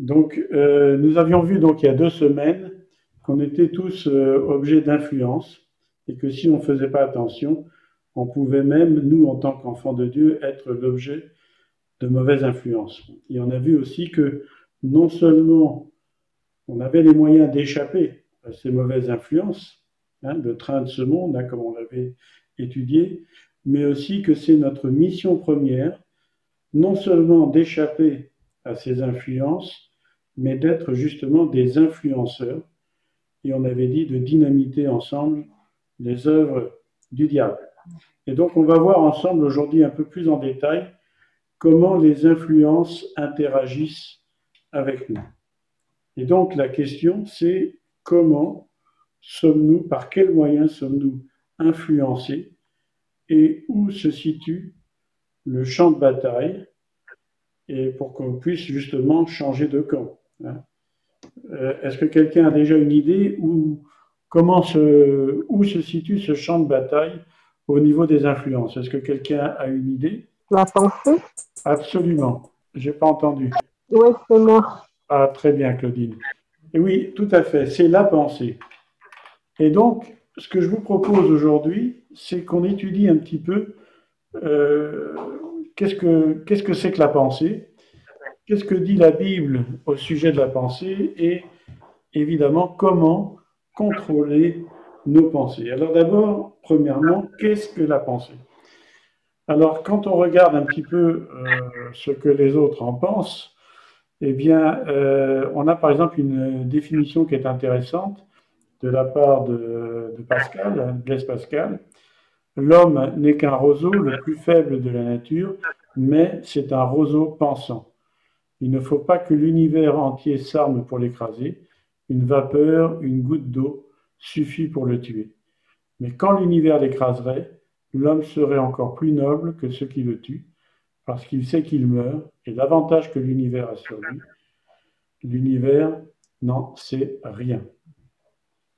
Donc, euh, nous avions vu donc il y a deux semaines qu'on était tous euh, objets d'influence et que si on ne faisait pas attention, on pouvait même, nous en tant qu'enfants de Dieu, être l'objet de mauvaises influences. Et on a vu aussi que non seulement on avait les moyens d'échapper à ces mauvaises influences, de train de ce monde, hein, comme on l'avait étudié, mais aussi que c'est notre mission première, non seulement d'échapper à ces influences, mais d'être justement des influenceurs. Et on avait dit de dynamiter ensemble les œuvres du diable. Et donc on va voir ensemble aujourd'hui un peu plus en détail comment les influences interagissent avec nous. Et donc la question c'est comment sommes-nous, par quels moyens sommes-nous influencés et où se situe le champ de bataille et pour qu'on puisse justement changer de camp. Hein. Euh, est-ce que quelqu'un a déjà une idée où, comment se, où se situe ce champ de bataille au niveau des influences? Est-ce que quelqu'un a une idée? La pensée Absolument. J'ai pas entendu. Oui, c'est moi. Ah, très bien, Claudine. Et oui, tout à fait, c'est la pensée. Et donc, ce que je vous propose aujourd'hui, c'est qu'on étudie un petit peu euh, qu'est-ce que qu'est-ce que c'est que la pensée, qu'est-ce que dit la Bible au sujet de la pensée et évidemment comment contrôler nos pensées? Alors d'abord, premièrement, qu'est-ce que la pensée? Alors quand on regarde un petit peu euh, ce que les autres en pensent, eh bien, euh, on a par exemple une définition qui est intéressante de la part de, Pascal, Blaise Pascal. L'homme n'est qu'un roseau, le plus faible de la nature, mais c'est un roseau pensant. Il ne faut pas que l'univers entier s'arme pour l'écraser. Une vapeur, une goutte d'eau suffit pour le tuer. Mais quand l'univers l'écraserait, l'homme serait encore plus noble que ceux qui le tuent, parce qu'il sait qu'il meurt, et l'avantage que l'univers a sur lui, l'univers n'en sait rien.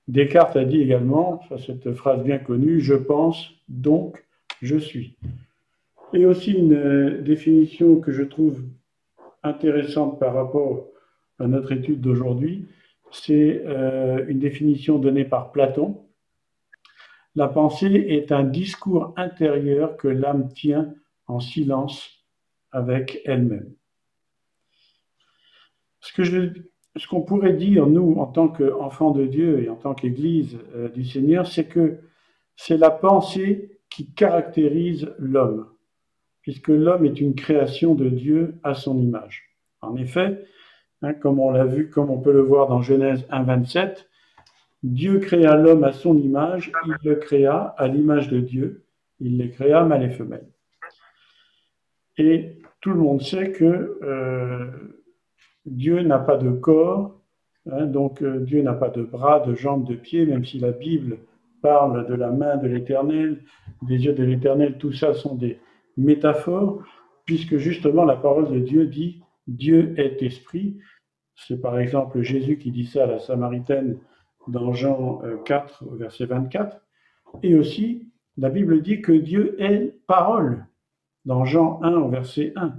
Descartes a dit également, cette phrase bien connue, je pense, donc je suis. Et aussi une euh, définition que je trouve intéressante par rapport à notre étude d'aujourd'hui, c'est euh, une définition donnée par Platon. La pensée est un discours intérieur que l'âme tient en silence avec elle-même. Ce qu'on pourrait dire, nous, en tant qu'enfants de Dieu et en tant qu'Église euh, du Seigneur, c'est que c'est la pensée qui caractérise l'homme, puisque l'homme est une création de Dieu à son image. En effet, hein, comme on l'a vu, comme on peut le voir dans Genèse 1, 27, Dieu créa l'homme à son image, il le créa à l'image de Dieu, il les créa mâle et femelle. Et tout le monde sait que euh, Dieu n'a pas de corps, hein, donc euh, Dieu n'a pas de bras, de jambes, de pieds, même si la Bible parle de la main de l'Éternel, des yeux de l'Éternel, tout ça sont des métaphores, puisque justement la parole de Dieu dit Dieu est esprit. C'est par exemple Jésus qui dit ça à la Samaritaine dans Jean 4, euh, verset 24. Et aussi, la Bible dit que Dieu est parole dans Jean 1, verset 1.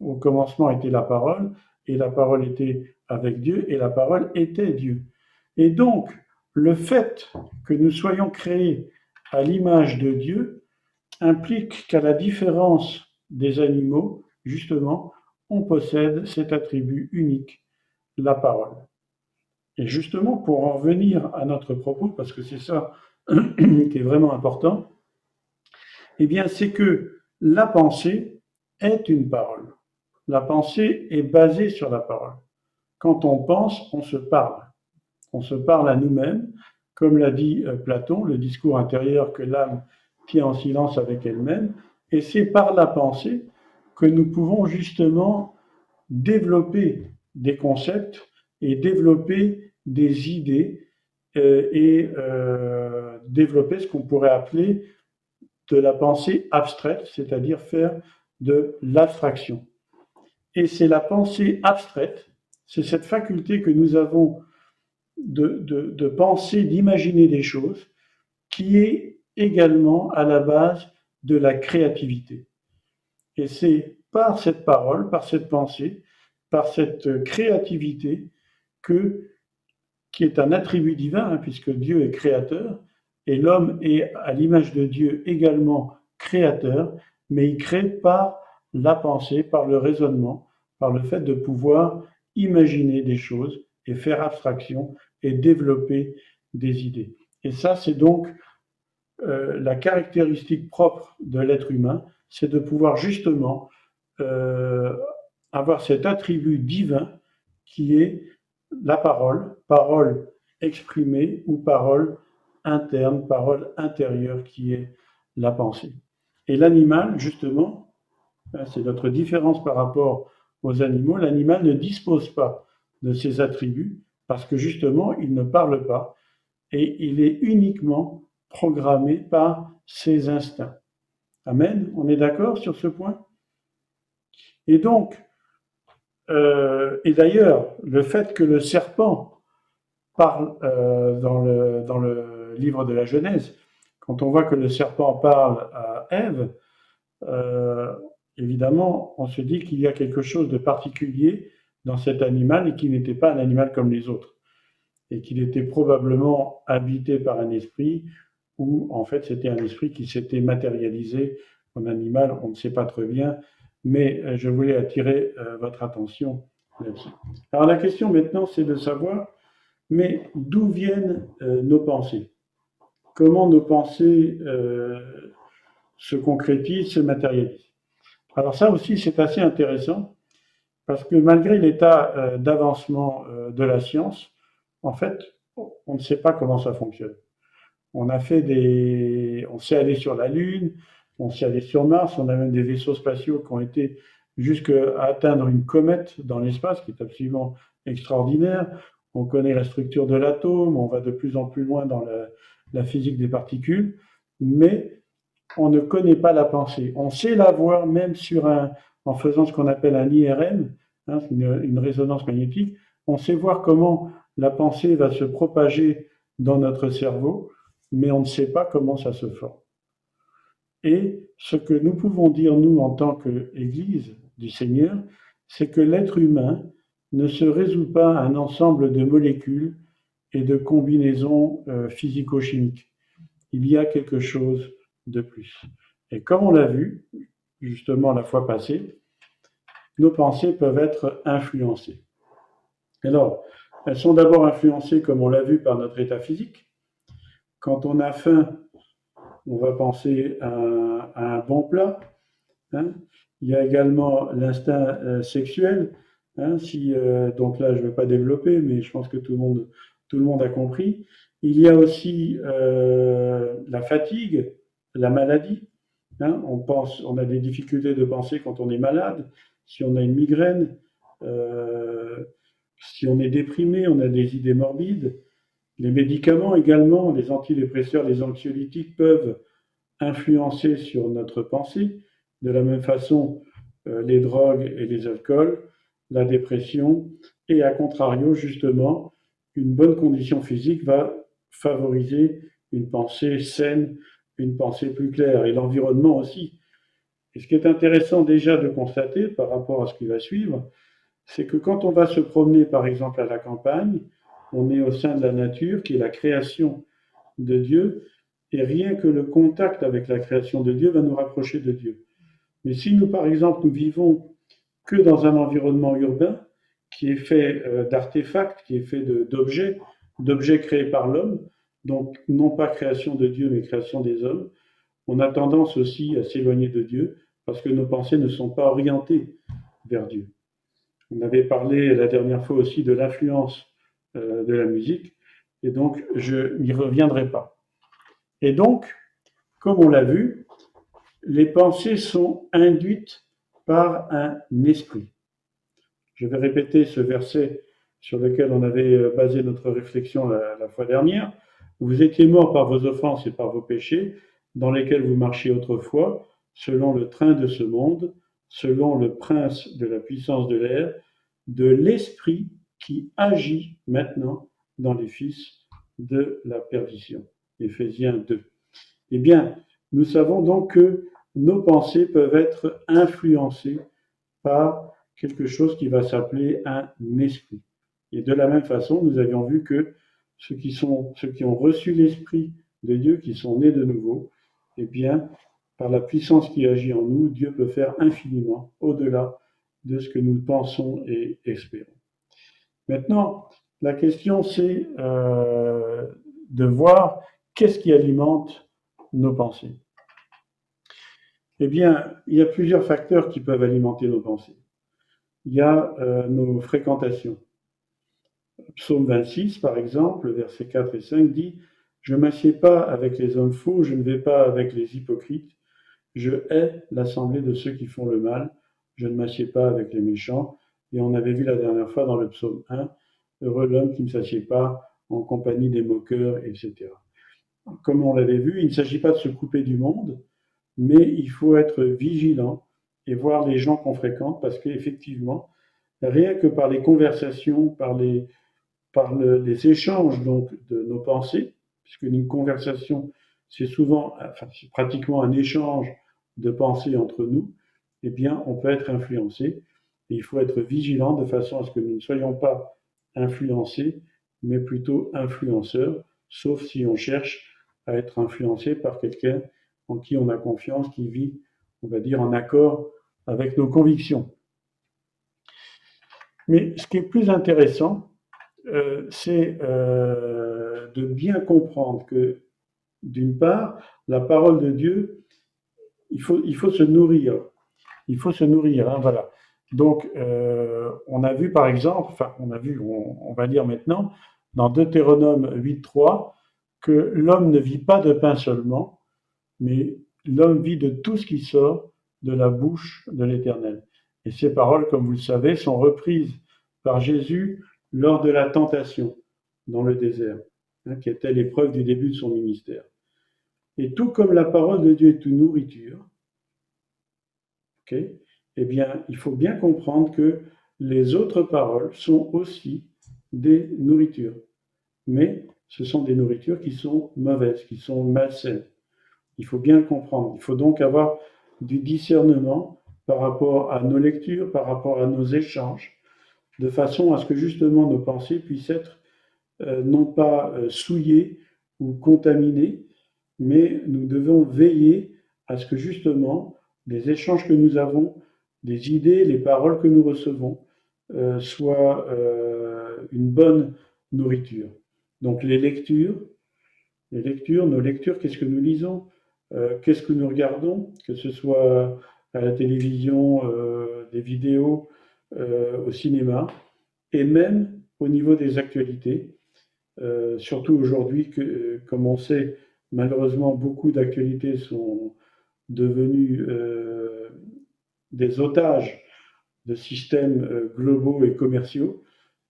Au commencement était la parole, et la parole était avec Dieu, et la parole était Dieu. Et donc, le fait que nous soyons créés à l'image de Dieu implique qu'à la différence des animaux, justement, on possède cet attribut unique, la parole. Et justement, pour en revenir à notre propos, parce que c'est ça qui est vraiment important, eh bien, c'est que la pensée est une parole. La pensée est basée sur la parole. Quand on pense, on se parle. On se parle à nous-mêmes, comme l'a dit euh, Platon, le discours intérieur que l'âme en silence avec elle-même. Et c'est par la pensée que nous pouvons justement développer des concepts et développer des idées euh, et euh, développer ce qu'on pourrait appeler de la pensée abstraite, c'est-à-dire faire de l'abstraction. Et c'est la pensée abstraite, c'est cette faculté que nous avons de, penser, d'imaginer des choses, qui est également à la base de la créativité. Et c'est par cette parole, par cette pensée, par cette créativité que, qui est un attribut divin, hein, puisque Dieu est créateur, et l'homme est à l'image de Dieu également créateur, mais il crée par la pensée, par le raisonnement, par le fait de pouvoir imaginer des choses et faire abstraction et développer des idées. Et ça, c'est donc euh, la caractéristique propre de l'être humain, c'est de pouvoir justement euh, avoir cet attribut divin qui est la parole, parole exprimée ou parole interne, parole intérieure qui est la pensée. Et l'animal, justement, hein, c'est notre différence par rapport aux animaux, l'animal ne dispose pas de ces attributs parce que justement, il ne parle pas et il est uniquement programmé par ses instincts. Amen. On est d'accord sur ce point? Et donc, euh, et d'ailleurs, le fait que le serpent parle euh, dans, le, dans le livre de la Genèse, quand on voit que le serpent parle à Ève, euh, évidemment, on se dit qu'il y a quelque chose de particulier dans cet animal et qu'il n'était pas un animal comme les autres, et qu'il était probablement habité par un esprit ou en fait c'était un esprit qui s'était matérialisé en animal, on ne sait pas très bien, mais euh, je voulais attirer euh, votre attention là-dessus. Alors la question maintenant, c'est de savoir, mais d'où viennent euh, nos pensées? Comment nos pensées se concrétisent, se matérialisent? Alors ça aussi, c'est assez intéressant, parce que malgré l'état d'avancement de la science, en fait, on ne sait pas comment ça fonctionne. On a fait des, on s'est allé sur la Lune, on s'est allé sur Mars, on a même des vaisseaux spatiaux qui ont été jusqu'à atteindre une comète dans l'espace, qui est absolument extraordinaire. On connaît la structure de l'atome, on va de plus en plus loin dans la, physique des particules, mais on ne connaît pas la pensée. On sait la voir même sur un, en faisant ce qu'on appelle un IRM, hein, une, une, résonance magnétique. On sait voir comment la pensée va se propager dans notre cerveau, mais on ne sait pas comment ça se forme. Et ce que nous pouvons dire, nous, en tant qu'Église du Seigneur, c'est que l'être humain ne se résout pas à un ensemble de molécules et de combinaisons euh, physico-chimiques. Il y a quelque chose de plus. Et comme on l'a vu, justement la fois passée, nos pensées peuvent être influencées. Alors, elles sont d'abord influencées, comme on l'a vu, par notre état physique. Quand on a faim, on va penser à, un bon plat. Hein. Il y a également l'instinct euh, sexuel. Hein. euh, donc là, je ne vais pas développer, mais je pense que tout le monde, a compris. Il y a aussi euh, la fatigue, la maladie. Hein. on a des difficultés de penser quand on est malade, si on a une migraine, si on est déprimé, on a des idées morbides. Les médicaments également, les antidépresseurs, les anxiolytiques peuvent influencer sur notre pensée. De la même façon, euh, les drogues et les alcools, la dépression, et à contrario, justement, une bonne condition physique va favoriser une pensée saine, une pensée plus claire, et l'environnement aussi. Et ce qui est intéressant déjà de constater par rapport à ce qui va suivre, c'est que quand on va se promener, par exemple, à la campagne, on est au sein de la nature, qui est la création de Dieu, et rien que le contact avec la création de Dieu va nous rapprocher de Dieu. Mais si nous, par exemple, nous vivons que dans un environnement urbain, qui est fait euh, d'artefacts, qui est fait d'objets, d'objets créés par l'homme, donc non pas création de Dieu, mais création des hommes, on a tendance aussi à s'éloigner de Dieu parce que nos pensées ne sont pas orientées vers Dieu. On avait parlé la dernière fois aussi de l'influence euh, de la musique, et donc je n'y reviendrai pas. Et donc, comme on l'a vu, les pensées sont induites par un esprit. Je vais répéter ce verset sur lequel on avait euh, basé notre réflexion la, la, fois dernière. Vous étiez morts par vos offenses et par vos péchés, dans lesquels vous marchiez autrefois, selon le train de ce monde, selon le prince de la puissance de l'air, de l'esprit qui agit maintenant dans les fils de la perdition. Éphésiens 2. Eh bien, nous savons donc que nos pensées peuvent être influencées par quelque chose qui va s'appeler un esprit. Et de la même façon, nous avions vu que ceux qui, sont, ceux qui ont reçu l'esprit de Dieu, qui sont nés de nouveau, eh bien, par la puissance qui agit en nous, Dieu peut faire infiniment au-delà de ce que nous pensons et espérons. Maintenant, la question, c'est euh, de voir qu'est-ce qui alimente nos pensées. Eh bien, il y a plusieurs facteurs qui peuvent alimenter nos pensées. Il y a euh, nos fréquentations. Psaume 26, par exemple, versets 4 et 5 dit Je ne m'assieds pas avec les hommes faux, je ne vais pas avec les hypocrites, je hais l'assemblée de ceux qui font le mal, je ne m'assieds pas avec les méchants. Et on avait vu la dernière fois dans le psaume 1 Heureux l'homme qui ne s'assied pas en compagnie des moqueurs, etc. Comme on l'avait vu, il ne s'agit pas de se couper du monde, mais il faut être vigilant et voir les gens qu'on fréquente parce qu'effectivement, rien que par les conversations, par les, par les échanges donc de nos pensées, puisque une conversation, c'est souvent, enfin, pratiquement un échange de pensées entre nous, eh bien, on peut être influencé. Il faut être vigilant de façon à ce que nous ne soyons pas influencés, mais plutôt influenceurs, sauf si on cherche à être influencé par quelqu'un en qui on a confiance, qui vit, on va dire, en accord avec nos convictions. Mais ce qui est plus intéressant, euh, c'est euh, de bien comprendre que, d'une part, la parole de Dieu, il faut, il faut se nourrir. Il faut se nourrir, hein, voilà. Donc, euh, on a vu par exemple, enfin, on a vu, on, va lire maintenant, dans Deutéronome 8.3, que l'homme ne vit pas de pain seulement, mais l'homme vit de tout ce qui sort de la bouche de l'Éternel. Et ces paroles, comme vous le savez, sont reprises par Jésus lors de la tentation dans le désert, hein, qui était l'épreuve du début de son ministère. Et tout comme la parole de Dieu est une nourriture, eh bien, il faut bien comprendre que les autres paroles sont aussi des nourritures. Mais ce sont des nourritures qui sont mauvaises, qui sont malsaines. Il faut bien le comprendre. Il faut donc avoir du discernement par rapport à nos lectures, par rapport à nos échanges, de façon à ce que justement nos pensées puissent être euh, non pas euh, souillées ou contaminées, mais nous devons veiller à ce que justement les échanges que nous avons, les idées, les paroles que nous recevons euh, soient une bonne nourriture. Donc les lectures, les lectures, nos lectures, qu'est-ce que nous lisons euh, qu'est-ce que nous regardons, que ce soit à la télévision, euh, des vidéos, euh, au cinéma, et même au niveau des actualités. surtout aujourd'hui, comme on sait, malheureusement, beaucoup d'actualités sont devenues des otages de systèmes globaux et commerciaux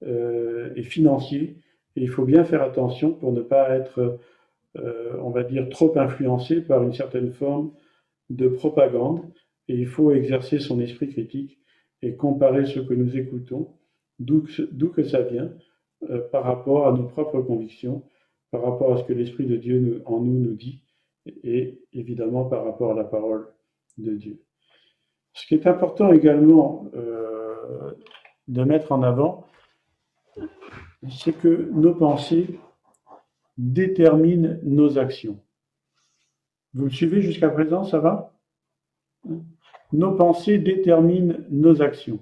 et financiers. Et il faut bien faire attention pour ne pas être euh, on va dire, trop influencé par une certaine forme de propagande. Et il faut exercer son esprit critique et comparer ce que nous écoutons, d'où que ça vient, euh, par rapport à nos propres convictions, par rapport à ce que l'Esprit de Dieu en nous nous dit, et évidemment par rapport à la parole de Dieu. Ce qui est important également euh, de mettre en avant, c'est que nos pensées détermine nos actions. Vous me suivez jusqu'à présent, ça va? Nos pensées déterminent nos actions.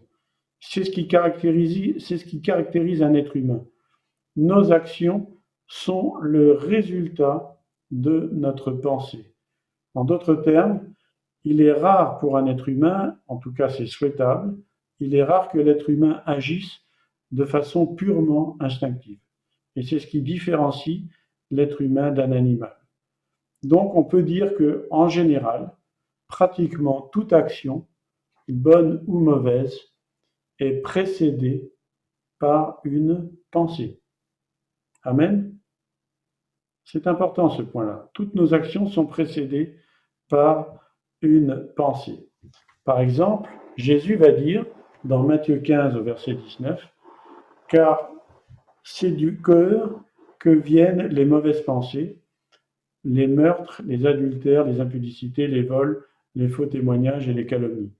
C'est ce qui caractérise un être humain. Nos actions sont le résultat de notre pensée. En d'autres termes, il est rare pour un être humain, en tout cas c'est souhaitable, il est rare que l'être humain agisse de façon purement instinctive. Et c'est ce qui différencie l'être humain d'un animal. Donc on peut dire que en général, pratiquement toute action, bonne ou mauvaise, est précédée par une pensée. Amen. C'est important ce point-là. Toutes nos actions sont précédées par une pensée. Par exemple, Jésus va dire dans Matthieu 15 au verset 19, car c'est du cœur que viennent les mauvaises pensées, les meurtres, les adultères, les impudicités, les vols, les faux témoignages et les calomnies.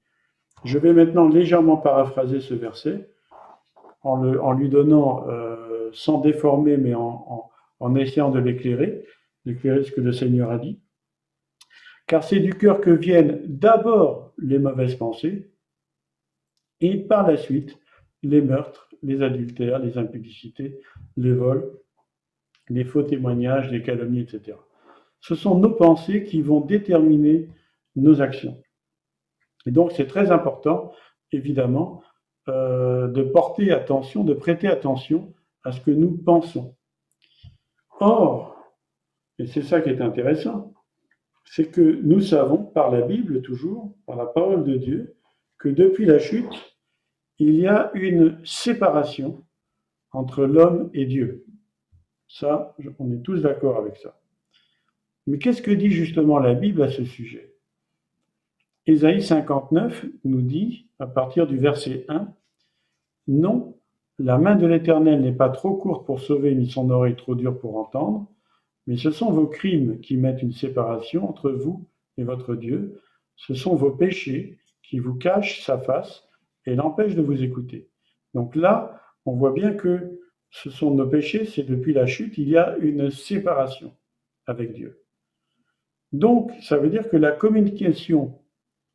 Je vais maintenant légèrement paraphraser ce verset en, lui donnant, euh, sans déformer, mais en, en essayant de l'éclairer, d'éclairer ce que le Seigneur a dit. Car c'est du cœur que viennent d'abord les mauvaises pensées et par la suite les meurtres, les adultères, les impudicités, les vols, les faux témoignages, les calomnies, etc. Ce sont nos pensées qui vont déterminer nos actions. Et donc c'est très important, évidemment, euh, de porter attention, de prêter attention à ce que nous pensons. Or, et c'est ça qui est intéressant, c'est que nous savons par la Bible toujours, par la parole de Dieu, que depuis la chute, il y a une séparation entre l'homme et Dieu. Ça, on est tous d'accord avec ça. Mais qu'est-ce que dit justement la Bible à ce sujet? Ésaïe 59 nous dit, à partir du verset 1, Non, la main de l'Éternel n'est pas trop courte pour sauver, ni son oreille trop dure pour entendre, mais ce sont vos crimes qui mettent une séparation entre vous et votre Dieu, ce sont vos péchés qui vous cachent sa face et l'empêchent de vous écouter. Donc là, on voit bien que ce sont nos péchés, c'est depuis la chute, il y a une séparation avec Dieu. Donc, ça veut dire que la communication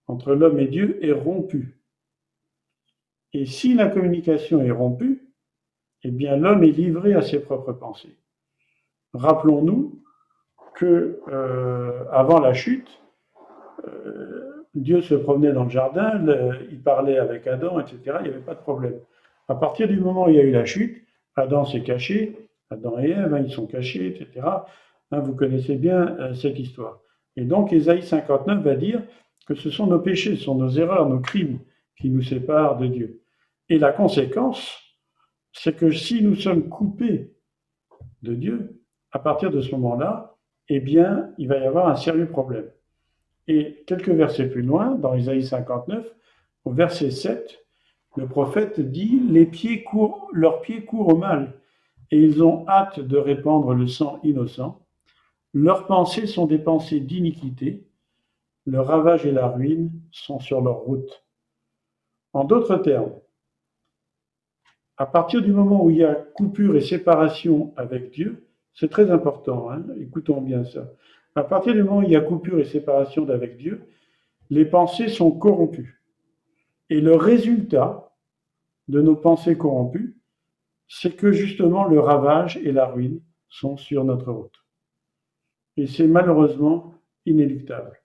entre l'homme et Dieu est rompue. Et si la communication est rompue, eh bien l'homme est livré à ses propres pensées. Rappelons-nous que euh, avant la chute, euh, Dieu se promenait dans le jardin, il parlait avec Adam, etc. Il n'y avait pas de problème. À partir du moment où il y a eu la chute, Adam s'est caché, Adam et Ève, hein, ils sont cachés, etc. Hein, vous connaissez bien euh, cette histoire. Et donc, Ésaïe 59 va dire que ce sont nos péchés, ce sont nos erreurs, nos crimes qui nous séparent de Dieu. Et la conséquence, c'est que si nous sommes coupés de Dieu, à partir de ce moment-là, eh bien, il va y avoir un sérieux problème. Et quelques versets plus loin, dans Isaïe 59, au verset 7, le prophète dit Leurs pieds courent au mal, et ils ont hâte de répandre le sang innocent. Leurs pensées sont des pensées d'iniquité, le ravage et la ruine sont sur leur route. En d'autres termes, à partir du moment où il y a coupure et séparation avec Dieu, c'est très important, hein, écoutons bien ça. À partir du moment où il y a coupure et séparation d'avec Dieu, les pensées sont corrompues. Et le résultat de nos pensées corrompues, c'est que justement le ravage et la ruine sont sur notre route. Et c'est malheureusement inéluctable.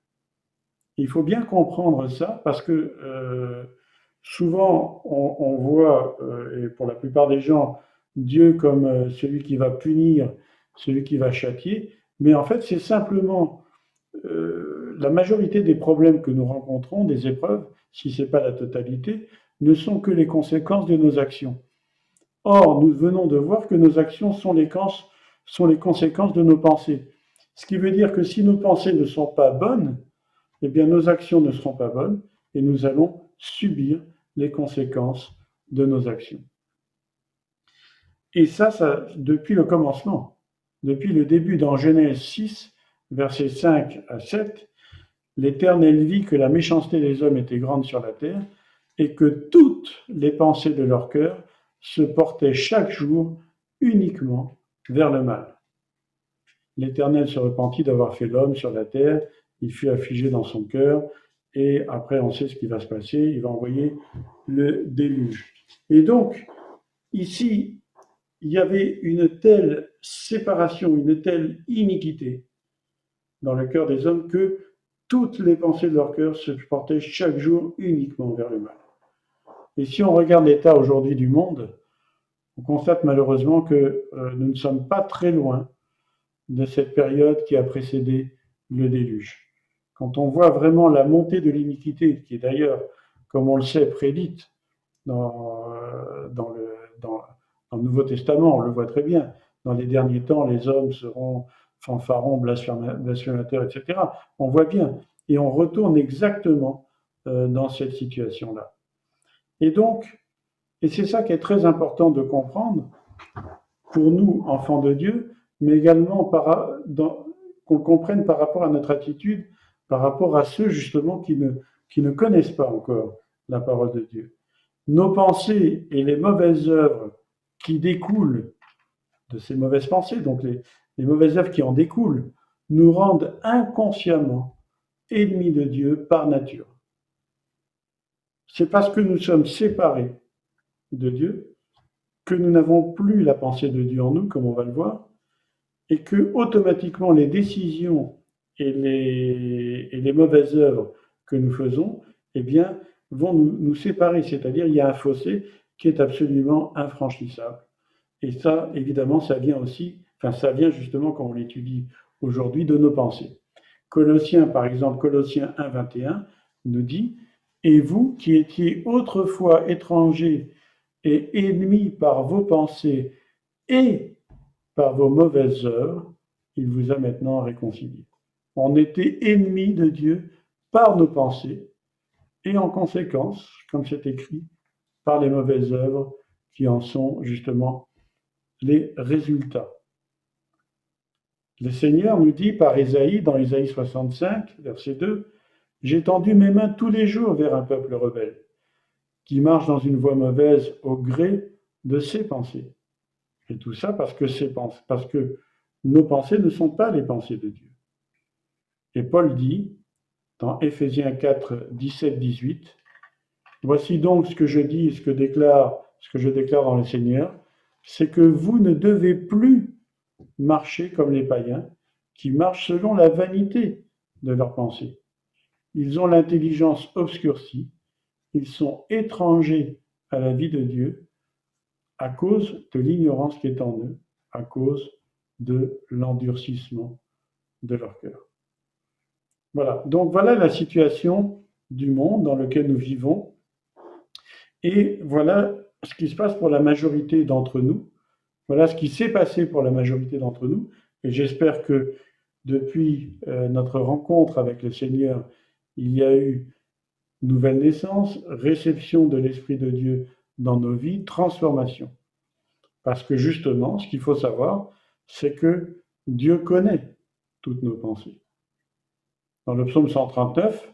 Il faut bien comprendre ça parce que euh, souvent on, voit, euh, et pour la plupart des gens, Dieu comme euh, celui qui va punir, celui qui va châtier, mais en fait c'est simplement la majorité des problèmes que nous rencontrons, des épreuves, si ce n'est pas la totalité, ne sont que les conséquences de nos actions. Or, nous venons de voir que nos actions sont les, sont les conséquences de nos pensées. Ce qui veut dire que si nos pensées ne sont pas bonnes, eh bien nos actions ne seront pas bonnes et nous allons subir les conséquences de nos actions. Et ça, ça depuis le commencement, depuis le début dans Genèse 6, versets 5 à 7, l'Éternel vit que la méchanceté des hommes était grande sur la terre et que toutes les pensées de leur cœur se portaient chaque jour uniquement vers le mal. L'Éternel se repentit d'avoir fait l'homme sur la terre il fut affligé dans son cœur, et après on sait ce qui va se passer, il va envoyer le déluge. Et donc, ici, il y avait une telle séparation, une telle iniquité dans le cœur des hommes que toutes les pensées de leur cœur se portaient chaque jour uniquement vers le mal. Et si on regarde l'état aujourd'hui du monde, on constate malheureusement que euh, nous ne sommes pas très loin de cette période qui a précédé le déluge quand on voit vraiment la montée de l'iniquité, qui est d'ailleurs, comme on le sait, prédite dans, euh, dans, le, dans, le, Nouveau Testament, on le voit très bien, dans les derniers temps, les hommes seront fanfarons, blasphémateurs, etc. On voit bien. Et on retourne exactement euh, dans cette situation-là. Et donc, et c'est ça qui est très important de comprendre pour nous, enfants de Dieu, mais également qu'on comprenne par rapport à notre attitude par rapport à ceux justement qui ne, qui ne connaissent pas encore la parole de Dieu. Nos pensées et les mauvaises œuvres qui découlent de ces mauvaises pensées, donc les, mauvaises œuvres qui en découlent, nous rendent inconsciemment ennemis de Dieu par nature. C'est parce que nous sommes séparés de Dieu que nous n'avons plus la pensée de Dieu en nous, comme on va le voir, et que automatiquement les décisions et les, et les mauvaises œuvres que nous faisons, eh bien, vont nous, nous séparer. C'est-à-dire, il y a un fossé qui est absolument infranchissable. Et ça, évidemment, ça vient aussi, enfin, ça vient justement, quand on l'étudie aujourd'hui, de nos pensées. Colossiens, par exemple, Colossiens 1, 21, nous dit Et vous qui étiez autrefois étrangers et ennemis par vos pensées et par vos mauvaises œuvres, il vous a maintenant réconciliés. On était ennemis de Dieu par nos pensées et en conséquence, comme c'est écrit, par les mauvaises œuvres qui en sont justement les résultats. Le Seigneur nous dit par Ésaïe, dans Ésaïe 65, verset 2, J'ai tendu mes mains tous les jours vers un peuple rebelle, qui marche dans une voie mauvaise au gré de ses pensées. Et tout ça parce que, parce que nos pensées ne sont pas les pensées de Dieu. Et Paul dit, dans Éphésiens 4, 17, 18, Voici donc ce que je dis, ce que déclare, ce que je déclare dans le Seigneur, c'est que vous ne devez plus marcher comme les païens, qui marchent selon la vanité de leurs pensées. Ils ont l'intelligence obscurcie, ils sont étrangers à la vie de Dieu à cause de l'ignorance qui est en eux, à cause de l'endurcissement de leur cœur. Voilà, donc voilà la situation du monde dans lequel nous vivons. Et voilà ce qui se passe pour la majorité d'entre nous. Voilà ce qui s'est passé pour la majorité d'entre nous. Et j'espère que depuis euh, notre rencontre avec le Seigneur, il y a eu nouvelle naissance, réception de l'Esprit de Dieu dans nos vies, transformation. Parce que justement, ce qu'il faut savoir, c'est que Dieu connaît toutes nos pensées. Dans le psaume 139,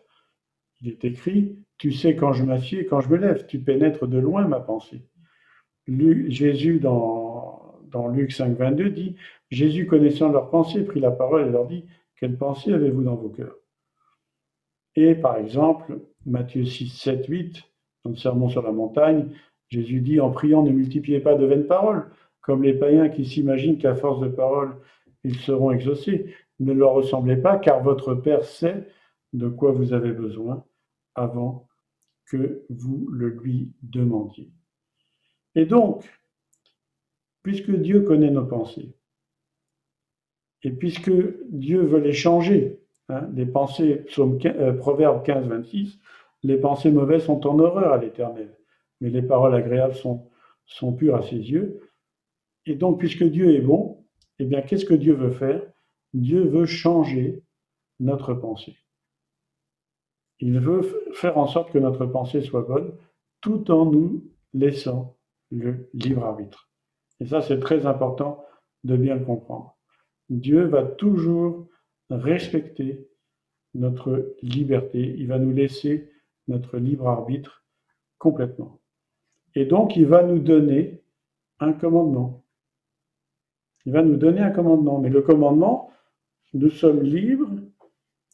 il est écrit Tu sais quand je m'assieds et quand je me lève, tu pénètres de loin ma pensée. Jésus, dans, dans Luc 5, 22, dit Jésus, connaissant leurs pensées, prit la parole et leur dit Quelle pensée avez-vous dans vos cœurs? Et par exemple, Matthieu 6, 7, 8, dans le sermon sur la montagne, Jésus dit En priant, ne multipliez pas de vaines paroles, comme les païens qui s'imaginent qu'à force de paroles, ils seront exaucés. Ne leur ressemblez pas, car votre Père sait de quoi vous avez besoin avant que vous le lui demandiez. Et donc, puisque Dieu connaît nos pensées, et puisque Dieu veut les changer, hein, les pensées, psaume, euh, Proverbe 15, 26, les pensées mauvaises sont en horreur à l'éternel, mais les paroles agréables sont, sont pures à ses yeux. Et donc, puisque Dieu est bon, eh bien, qu'est-ce que Dieu veut faire? Dieu veut changer notre pensée. Il veut faire en sorte que notre pensée soit bonne tout en nous laissant le libre arbitre. Et ça, c'est très important de bien le comprendre. Dieu va toujours respecter notre liberté. Il va nous laisser notre libre arbitre complètement. Et donc, il va nous donner un commandement. Il va nous donner un commandement. Mais le commandement, nous sommes libres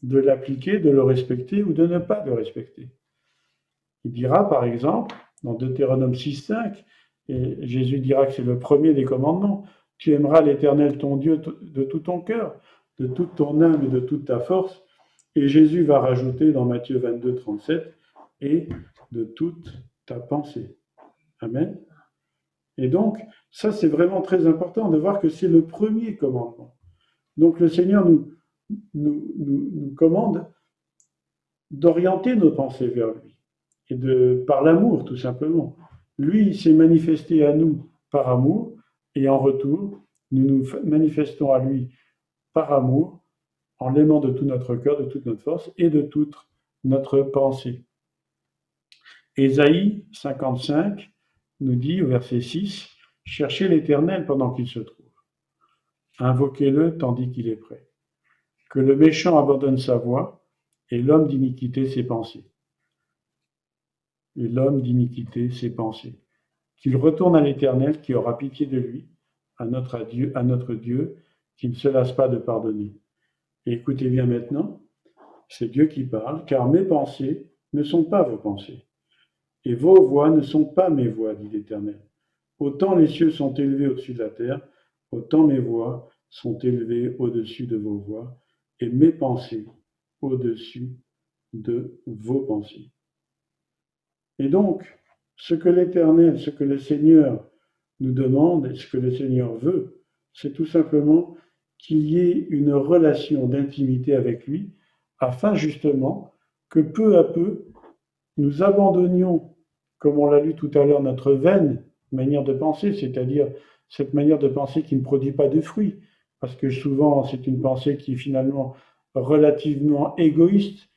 de l'appliquer, de le respecter ou de ne pas le respecter. Il dira, par exemple, dans Deutéronome 6.5, et Jésus dira que c'est le premier des commandements, tu aimeras l'Éternel ton Dieu de tout ton cœur, de toute ton âme et de toute ta force. Et Jésus va rajouter dans Matthieu 22, 37, et de toute ta pensée. Amen. Et donc, ça c'est vraiment très important de voir que c'est le premier commandement. Donc le Seigneur nous, nous, commande d'orienter nos pensées vers lui, et de, par l'amour tout simplement. Lui s'est manifesté à nous par amour, et en retour, nous nous manifestons à lui par amour, en l'aimant de tout notre cœur, de toute notre force et de toute notre pensée. Ésaïe 55 nous dit au verset 6, Cherchez l'Éternel pendant qu'il se trouve. Invoquez-le tandis qu'il est prêt. Que le méchant abandonne sa voie et l'homme d'iniquité ses pensées. et l'homme d'iniquité ses pensées. Qu'il retourne à l'Éternel qui aura pitié de lui, à notre Dieu, à notre Dieu qui ne se lasse pas de pardonner. Écoutez bien maintenant, c'est Dieu qui parle, car mes pensées ne sont pas vos pensées, et vos voix ne sont pas mes voix, dit l'Éternel. Autant les cieux sont élevés au-dessus de la terre, autant mes voix sont élevées au-dessus de vos voix, et mes pensées au-dessus de vos pensées. Et donc, ce que l'Éternel, ce que le Seigneur nous demande et ce que le Seigneur veut, c'est tout simplement qu'il y ait une relation d'intimité avec lui, afin justement que peu à peu, nous abandonnions, comme on l'a lu tout à l'heure, notre vaine manière de penser, c'est-à-dire cette manière de penser qui ne produit pas de fruits, parce que souvent c'est une pensée qui est finalement relativement égoïste,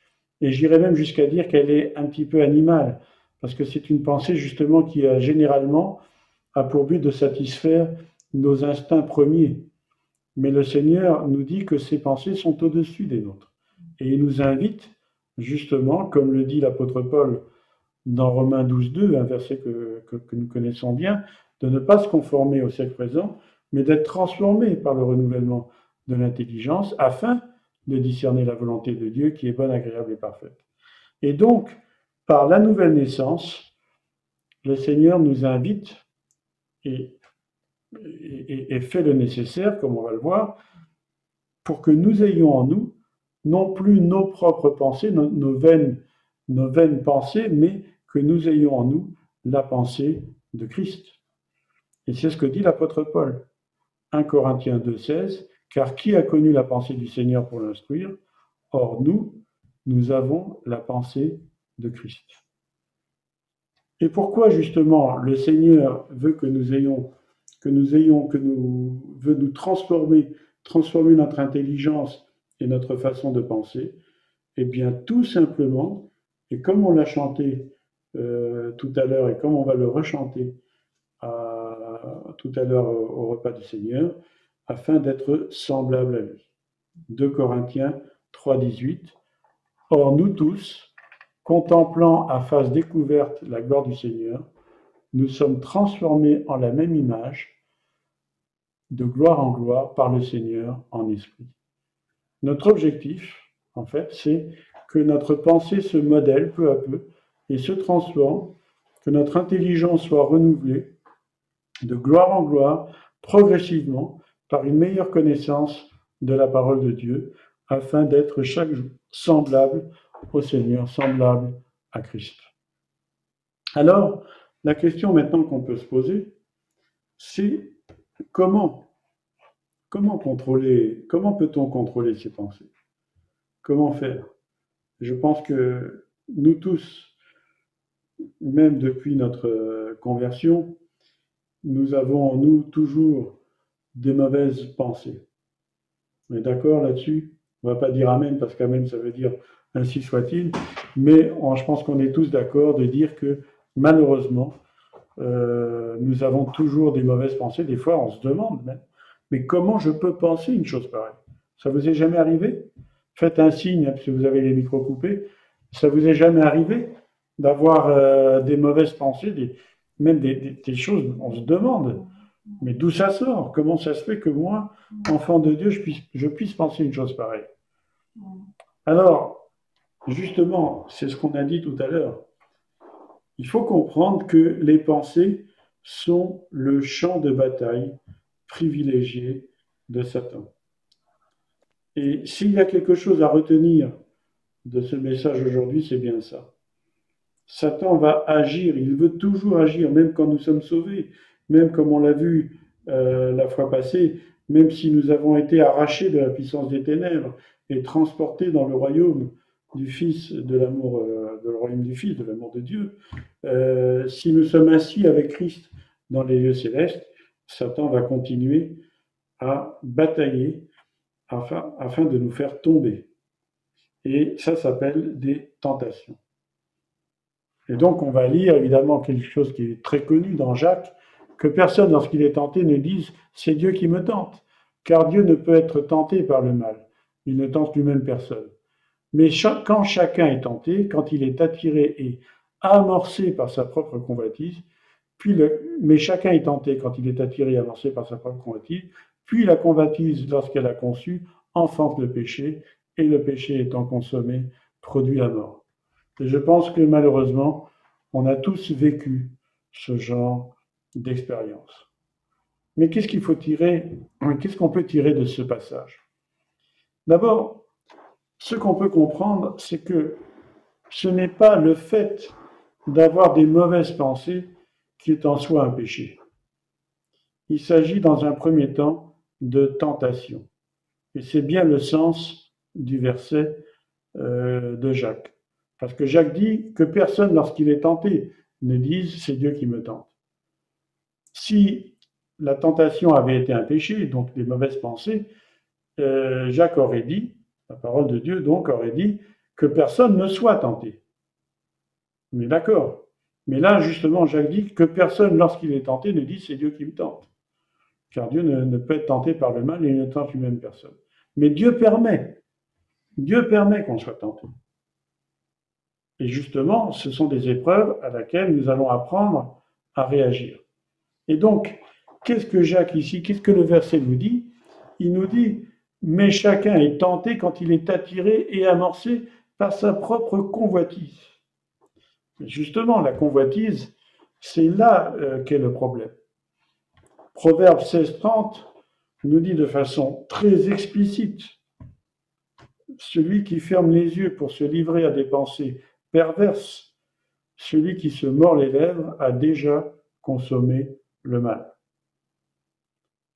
et j'irais même jusqu'à dire qu'elle est un petit peu animale, parce que c'est une pensée justement qui a généralement a pour but de satisfaire nos instincts premiers. Mais le Seigneur nous dit que ces pensées sont au-dessus des nôtres. Et il nous invite justement, comme le dit l'apôtre Paul dans Romains 12, 2, un verset que, que, nous connaissons bien, de ne pas se conformer au siècle présent, mais d'être transformé par le renouvellement de l'intelligence afin de discerner la volonté de Dieu qui est bonne, agréable et parfaite. Et donc, par la nouvelle naissance, le Seigneur nous invite et, fait le nécessaire, comme on va le voir, pour que nous ayons en nous non plus nos propres pensées, nos vaines pensées, mais que nous ayons en nous la pensée de Christ. Et c'est ce que dit l'apôtre Paul. 1 Corinthiens 2,16 Car qui a connu la pensée du Seigneur pour l'instruire? Or, nous, nous avons la pensée de Christ. Et pourquoi justement le Seigneur veut que nous ayons, que nous ayons, que nous veut nous transformer, transformer notre intelligence et notre façon de penser? Eh bien, tout simplement, et comme on l'a chanté euh, tout à l'heure et comme on va le rechanter tout à l'heure au repas du Seigneur, afin d'être semblable à lui. 2 Corinthiens 3, 18. Or, nous tous, contemplant à face découverte la gloire du Seigneur, nous sommes transformés en la même image, de gloire en gloire, par le Seigneur en esprit. Notre objectif, en fait, c'est que notre pensée se modèle peu à peu et se transforme, que notre intelligence soit renouvelée de gloire en gloire, progressivement, par une meilleure connaissance de la parole de Dieu, afin d'être chaque jour semblable au Seigneur, semblable à Christ. Alors, la question maintenant qu'on peut se poser, c'est comment, comment contrôler, comment peut-on contrôler ces pensées? Comment faire? Je pense que nous tous, même depuis notre conversion, nous avons en nous toujours des mauvaises pensées. On est d'accord là-dessus? On ne va pas dire Amen parce qu'Amen, ça veut dire ainsi soit-il. Mais je pense qu'on est tous d'accord de dire que malheureusement, euh, nous avons toujours des mauvaises pensées. Des fois, on se demande même, mais comment je peux penser une chose pareille? Ça vous est jamais arrivé? Faites un signe, si vous avez les micros coupés. Ça vous est jamais arrivé d'avoir euh, des mauvaises pensées, même des, choses, on se demande, mais d'où ça sort? Comment ça se fait que moi, enfant de Dieu, je puisse, je puisse penser une chose pareille? Alors, justement, c'est ce qu'on a dit tout à l'heure. Il faut comprendre que les pensées sont le champ de bataille privilégié de Satan. Et s'il y a quelque chose à retenir de ce message aujourd'hui, c'est bien ça. Satan va agir, il veut toujours agir, même quand nous sommes sauvés, même comme on l'a vu euh, la fois passée, même si nous avons été arrachés de la puissance des ténèbres et transportés dans le royaume du Fils, de l'amour, euh, de Dieu, euh, si nous sommes assis avec Christ dans les lieux célestes, Satan va continuer à batailler afin de nous faire tomber. Et ça s'appelle des tentations. Et donc, on va lire évidemment quelque chose qui est très connu dans Jacques, que personne, lorsqu'il est tenté, ne dise c'est Dieu qui me tente, car Dieu ne peut être tenté par le mal. Il ne tente lui-même personne. Mais quand chacun est tenté, quand il est attiré et amorcé par sa propre convoitise, puis le, mais chacun est tenté quand il est attiré et amorcé par sa propre convoitise, puis la convoitise, lorsqu'elle a conçu, enfante le péché, et le péché étant consommé, produit la mort. Et je pense que malheureusement, on a tous vécu ce genre d'expérience. Mais qu'est-ce qu'il faut tirer, qu'est-ce qu'on peut tirer de ce passage? D'abord, ce qu'on peut comprendre, c'est que ce n'est pas le fait d'avoir des mauvaises pensées qui est en soi un péché. Il s'agit dans un premier temps de tentation. Et c'est bien le sens du verset euh, de Jacques. Parce que Jacques dit que personne, lorsqu'il est tenté, ne dise c'est Dieu qui me tente. Si la tentation avait été un péché, donc des mauvaises pensées, euh, Jacques aurait dit, la parole de Dieu donc aurait dit que personne ne soit tenté. Mais d'accord. Mais là, justement, Jacques dit que personne, lorsqu'il est tenté, ne dit c'est Dieu qui me tente. Car Dieu ne, peut être tenté par le mal et ne tente lui-même personne. Mais Dieu permet. Dieu permet qu'on soit tenté. Et justement, ce sont des épreuves à laquelle nous allons apprendre à réagir. Et donc, qu'est-ce que Jacques ici, qu'est-ce que le verset nous dit? Il nous dit, mais chacun est tenté quand il est attiré et amorcé par sa propre convoitise. Justement, la convoitise, c'est là euh, qu'est le problème. Proverbe 16.30 nous dit de façon très explicite, celui qui ferme les yeux pour se livrer à des pensées perverses, celui qui se mord les lèvres a déjà consommé le mal.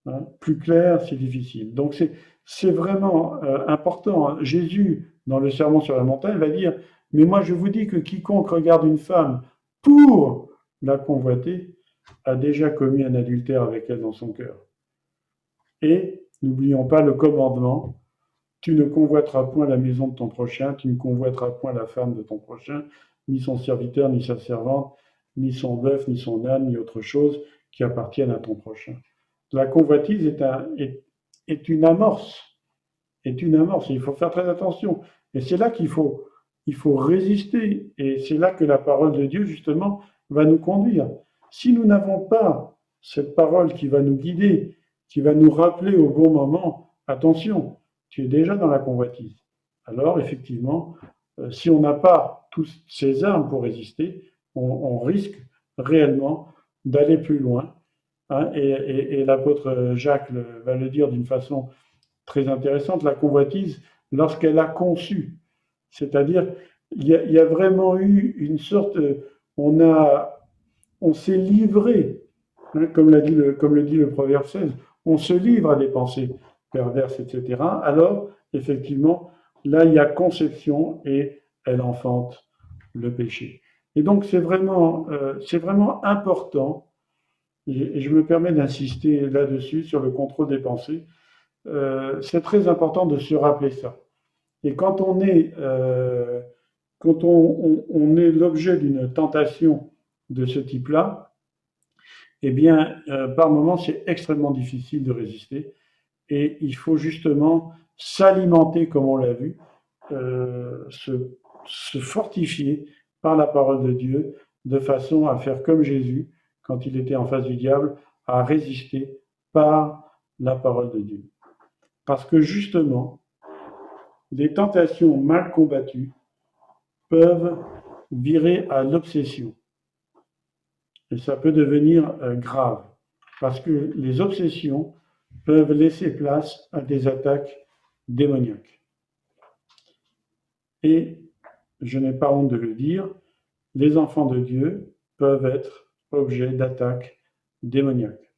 Hein, plus clair, c'est difficile. Donc c'est vraiment euh, important. Jésus, dans le sermon sur la montagne, va dire mais moi, je vous dis que quiconque regarde une femme pour la convoiter a déjà commis un adultère avec elle dans son cœur. Et n'oublions pas le commandement tu ne convoiteras point la maison de ton prochain, tu ne convoiteras point la femme de ton prochain, ni son serviteur, ni sa servante, ni son bœuf, ni son âne, ni autre chose qui appartienne à ton prochain. La convoitise est, une amorce, est une amorce, il faut faire très attention. Et c'est là qu'il faut il faut résister. Et c'est là que la parole de Dieu, justement, va nous conduire. Si nous n'avons pas cette parole qui va nous guider, qui va nous rappeler au bon moment, attention, tu es déjà dans la convoitise. Alors, effectivement, euh, si on n'a pas toutes ces armes pour résister, on, risque réellement d'aller plus loin. Hein. et, l'apôtre Jacques va le dire d'une façon très intéressante, la convoitise, lorsqu'elle a conçu c'est-à-dire, il y, a vraiment eu une sorte, on a, on s'est livré, hein, comme le dit le proverbe 16, on se livre à des pensées perverses, etc. Alors, effectivement, là, il y a conception et elle enfante le péché. Et donc, c'est vraiment, euh, vraiment important, et, je me permets d'insister là-dessus, sur le contrôle des pensées. Euh, c'est très important de se rappeler ça. Et quand on est, euh, quand on, est l'objet d'une tentation de ce type-là, eh bien, par moments, c'est extrêmement difficile de résister. Et il faut justement s'alimenter, comme on l'a vu, euh, se, se, fortifier par la parole de Dieu, de façon à faire comme Jésus, quand il était en face du diable, à résister par la parole de Dieu. Parce que justement, les tentations mal combattues peuvent virer à l'obsession. Et ça peut devenir euh, grave, parce que les obsessions peuvent laisser place à des attaques démoniaques. Et, je n'ai pas honte de le dire, les enfants de Dieu peuvent être objets d'attaques démoniaques.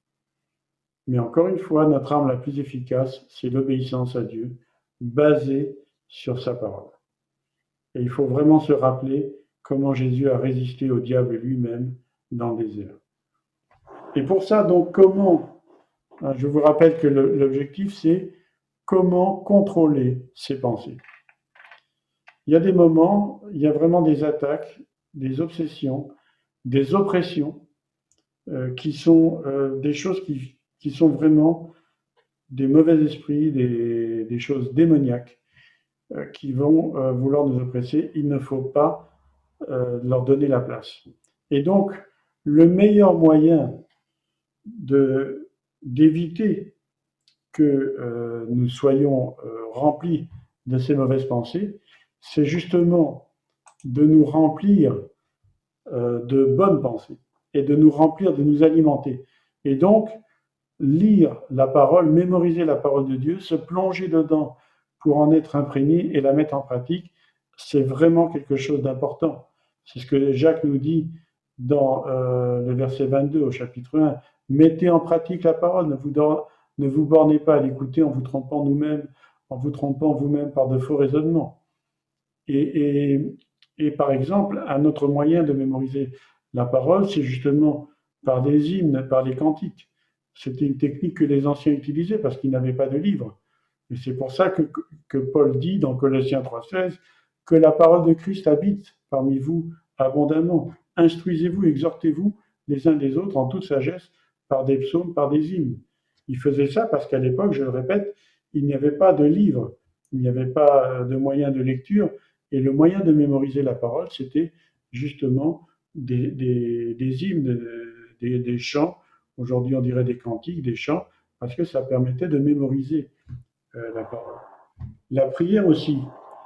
Mais encore une fois, notre arme la plus efficace, c'est l'obéissance à Dieu, basée sur sa parole. Et il faut vraiment se rappeler comment Jésus a résisté au diable lui-même dans le désert. Et pour ça, donc, comment, je vous rappelle que l'objectif, c'est comment contrôler ses pensées. Il y a des moments, il y a vraiment des attaques, des obsessions, des oppressions, euh, qui sont euh, des choses qui, qui, sont vraiment des mauvais esprits, des, des choses démoniaques, euh, qui vont vouloir nous oppresser. Il ne faut pas leur donner la place. Et donc, le meilleur moyen d'éviter que euh, nous soyons euh, remplis de ces mauvaises pensées, c'est justement de nous remplir de bonnes pensées et de nous remplir, de nous alimenter. Et donc, lire la parole, mémoriser la parole de Dieu, se plonger dedans pour en être imprégné et la mettre en pratique, c'est vraiment quelque chose d'important. C'est ce que Jacques nous dit dans euh, le verset 22 au chapitre 1. Mettez en pratique la parole, ne vous, ne vous bornez pas à l'écouter en vous trompant nous-mêmes, en vous trompant vous-même par de faux raisonnements. Et, et, par exemple, un autre moyen de mémoriser la parole, c'est justement par des hymnes, par les cantiques. C'était une technique que les anciens utilisaient parce qu'ils n'avaient pas de livre. Et c'est pour ça que, que Paul dit dans Colossiens 3.16 que la parole de Christ habite parmi vous abondamment. Instruisez-vous, exhortez-vous les uns des autres en toute sagesse par des psaumes, par des hymnes. Il faisait ça parce qu'à l'époque, je le répète, il n'y avait pas de livre, il n'y avait pas de moyen de lecture, et le moyen de mémoriser la parole, c'était justement des, des, hymnes, des, des chants, aujourd'hui on dirait des cantiques, des chants, parce que ça permettait de mémoriser euh, la parole. La prière aussi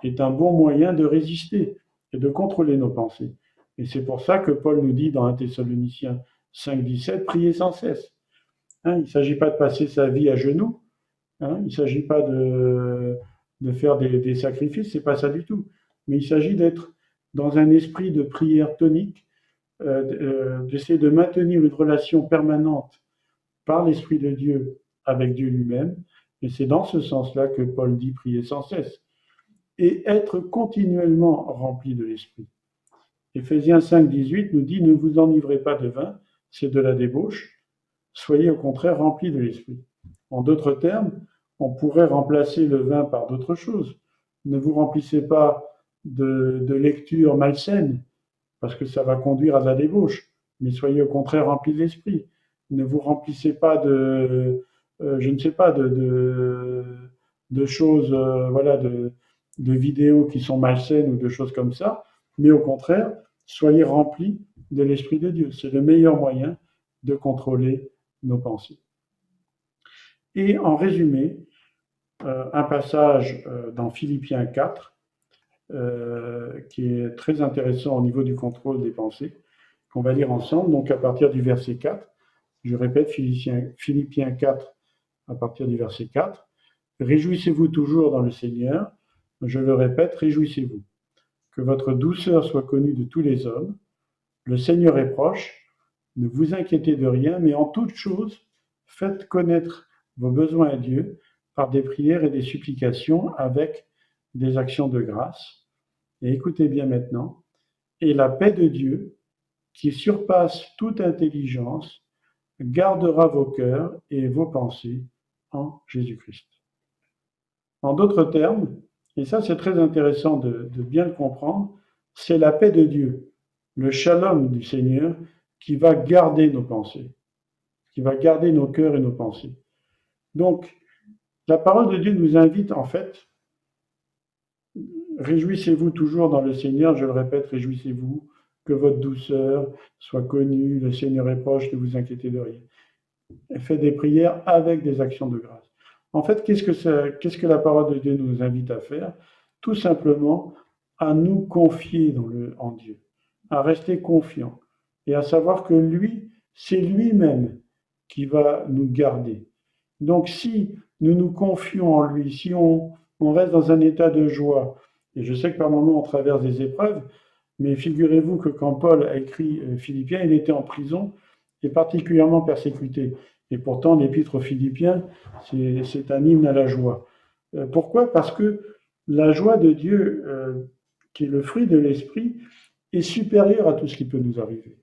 est un bon moyen de résister et de contrôler nos pensées. Et c'est pour ça que Paul nous dit dans 1 Thessaloniciens 5, 17, priez sans cesse. Hein, il ne s'agit pas de passer sa vie à genoux, hein, il ne s'agit pas de, de faire des, des sacrifices, c'est pas ça du tout. Mais il s'agit d'être dans un esprit de prière tonique, euh, euh, d'essayer de maintenir une relation permanente par l'Esprit de Dieu avec Dieu lui-même. Et c'est dans ce sens-là que Paul dit prier sans cesse et être continuellement rempli de l'Esprit. Éphésiens 5, 18 nous dit Ne vous enivrez pas de vin, c'est de la débauche, soyez au contraire remplis de l'Esprit. En d'autres termes, on pourrait remplacer le vin par d'autres choses. Ne vous remplissez pas de, de lecture malsaine, parce que ça va conduire à de la débauche, mais soyez au contraire remplis de l'Esprit. Ne vous remplissez pas de, euh, je ne sais pas, de, de, choses, euh, voilà, de, de vidéos qui sont malsaines ou de choses comme ça, mais au contraire, soyez remplis de l'Esprit de Dieu. C'est le meilleur moyen de contrôler nos pensées. Et en résumé, euh, un passage euh, dans Philippiens 4, euh, qui est très intéressant au niveau du contrôle des pensées, qu'on va lire ensemble, donc à partir du verset 4. Je répète, Philippiens, Philippiens 4, à partir du verset 4. Réjouissez-vous toujours dans le Seigneur. Je le répète, réjouissez-vous. Que votre douceur soit connue de tous les hommes. Le Seigneur est proche. Ne vous inquiétez de rien, mais en toute chose, faites connaître vos besoins à Dieu par des prières et des supplications avec des actions de grâce. Et écoutez bien maintenant. Et la paix de Dieu, qui surpasse toute intelligence, gardera vos cœurs et vos pensées en Jésus-Christ. En d'autres termes, et ça, c'est très intéressant de, bien le comprendre. C'est la paix de Dieu, le shalom du Seigneur qui va garder nos pensées, qui va garder nos cœurs et nos pensées. Donc, la parole de Dieu nous invite en fait, réjouissez-vous toujours dans le Seigneur, je le répète, réjouissez-vous, que votre douceur soit connue, le Seigneur est proche, ne vous inquiétez de rien. Faites des prières avec des actions de grâce. En fait, qu'est-ce que, la parole de Dieu nous invite à faire? Tout simplement à nous confier en Dieu, à rester confiants et à savoir que lui, c'est lui-même qui va nous garder. Donc si nous nous confions en lui, si on, on reste dans un état de joie, et je sais que par moments on traverse des épreuves, mais figurez-vous que quand Paul a écrit euh, Philippiens, il était en prison et particulièrement persécuté. Et pourtant, l'épître aux Philippiens, c'est un hymne à la joie. Euh, pourquoi? Parce que la joie de Dieu, euh, qui est le fruit de l'esprit, est supérieure à tout ce qui peut nous arriver.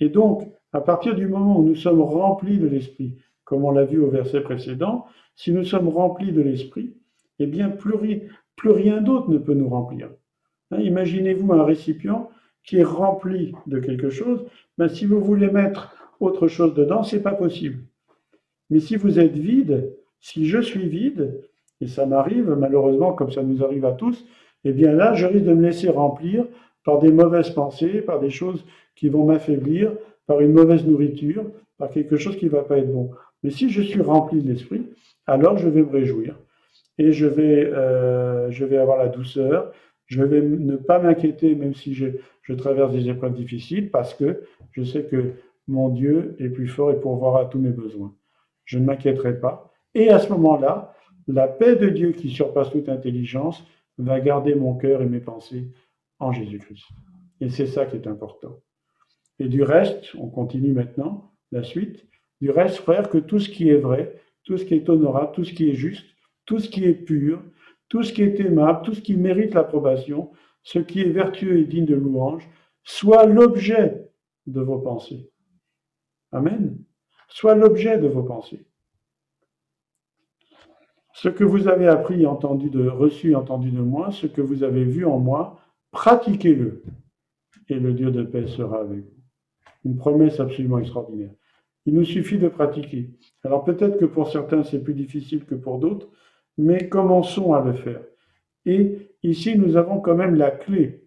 Et donc, à partir du moment où nous sommes remplis de l'esprit, comme on l'a vu au verset précédent, si nous sommes remplis de l'esprit, eh bien, plus, plus rien d'autre ne peut nous remplir. Hein, imaginez-vous un récipient qui est rempli de quelque chose, ben, si vous voulez mettre autre chose dedans, c'est pas possible. Mais si vous êtes vide, si je suis vide, et ça m'arrive malheureusement comme ça nous arrive à tous, eh bien là, je risque de me laisser remplir par des mauvaises pensées, par des choses qui vont m'affaiblir, par une mauvaise nourriture, par quelque chose qui ne va pas être bon. Mais si je suis rempli de l'esprit, alors je vais me réjouir et je vais, euh, je vais avoir la douceur, je vais ne pas m'inquiéter même si je, traverse des épreuves difficiles parce que je sais que mon Dieu est plus fort et pourvoira à tous mes besoins. Je ne m'inquiéterai pas. Et à ce moment-là, la paix de Dieu qui surpasse toute intelligence va garder mon cœur et mes pensées en Jésus-Christ. Et c'est ça qui est important. Et du reste, on continue maintenant, la suite, du reste, frère, que tout ce qui est vrai, tout ce qui est honorable, tout ce qui est juste, tout ce qui est pur, tout ce qui est aimable, tout ce qui mérite l'approbation, ce qui est vertueux et digne de louange, soit l'objet de vos pensées. Amen. Soit l'objet de vos pensées. Ce que vous avez appris, entendu de, reçu, entendu de moi, ce que vous avez vu en moi, pratiquez-le. Et le Dieu de paix sera avec vous. Une promesse absolument extraordinaire. Il nous suffit de pratiquer. Alors peut-être que pour certains c'est plus difficile que pour d'autres, mais commençons à le faire. Et ici nous avons quand même la clé